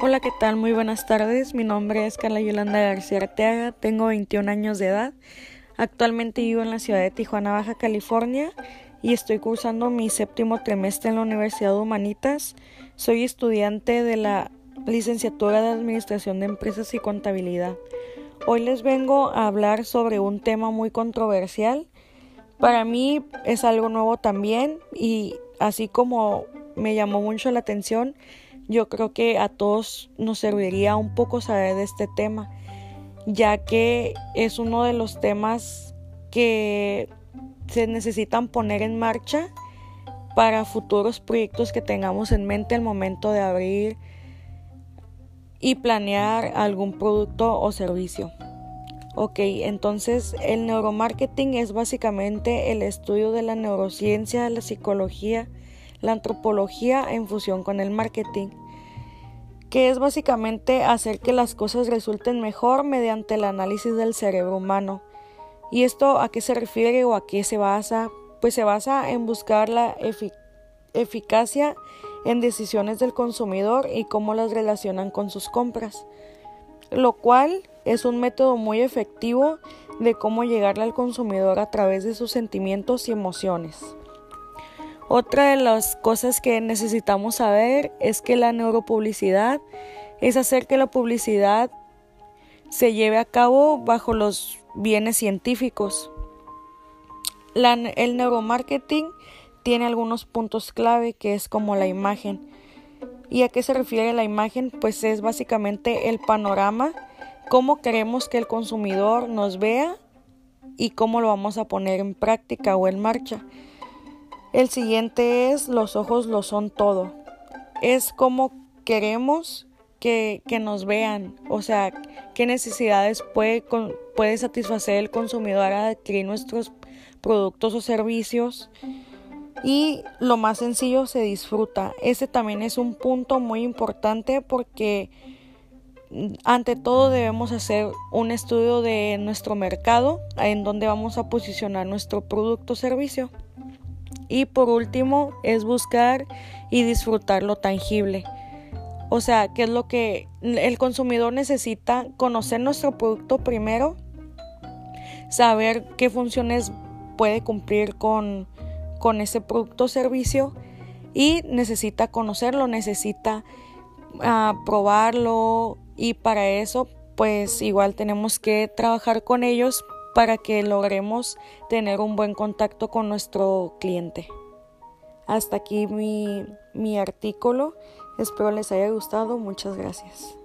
Hola, ¿qué tal? Muy buenas tardes. Mi nombre es Carla Yolanda García Arteaga, tengo 21 años de edad. Actualmente vivo en la ciudad de Tijuana, Baja California y estoy cursando mi séptimo trimestre en la Universidad de Humanitas. Soy estudiante de la licenciatura de Administración de Empresas y Contabilidad. Hoy les vengo a hablar sobre un tema muy controversial. Para mí es algo nuevo también y así como me llamó mucho la atención, yo creo que a todos nos serviría un poco saber de este tema, ya que es uno de los temas que se necesitan poner en marcha para futuros proyectos que tengamos en mente al momento de abrir y planear algún producto o servicio. Ok, entonces el neuromarketing es básicamente el estudio de la neurociencia, la psicología, la antropología en fusión con el marketing, que es básicamente hacer que las cosas resulten mejor mediante el análisis del cerebro humano. ¿Y esto a qué se refiere o a qué se basa? Pues se basa en buscar la eficacia en decisiones del consumidor y cómo las relacionan con sus compras, lo cual es un método muy efectivo de cómo llegarle al consumidor a través de sus sentimientos y emociones. Otra de las cosas que necesitamos saber es que la neuropublicidad es hacer que la publicidad se lleve a cabo bajo los bienes científicos. el neuromarketing tiene algunos puntos clave que es como la imagen. ¿Y a qué se refiere la imagen? Pues es básicamente el panorama, cómo queremos que el consumidor nos vea y cómo lo vamos a poner en práctica o en marcha. El siguiente es los ojos lo son todo. Es como queremos que, nos vean, o sea, qué necesidades puede, puede satisfacer el consumidor al adquirir nuestros productos o servicios. Y lo más sencillo se disfruta. Ese también es un punto muy importante porque ante todo debemos hacer un estudio de nuestro mercado en donde vamos a posicionar nuestro producto o servicio. Y por último es buscar y disfrutar lo tangible. O sea, ¿qué es lo que el consumidor necesita? Conocer nuestro producto primero, saber qué funciones puede cumplir con, con ese producto o servicio y necesita conocerlo, necesita uh, probarlo y para eso pues igual tenemos que trabajar con ellos para que logremos tener un buen contacto con nuestro cliente. Hasta aquí mi, mi artículo. Espero les haya gustado. Muchas gracias.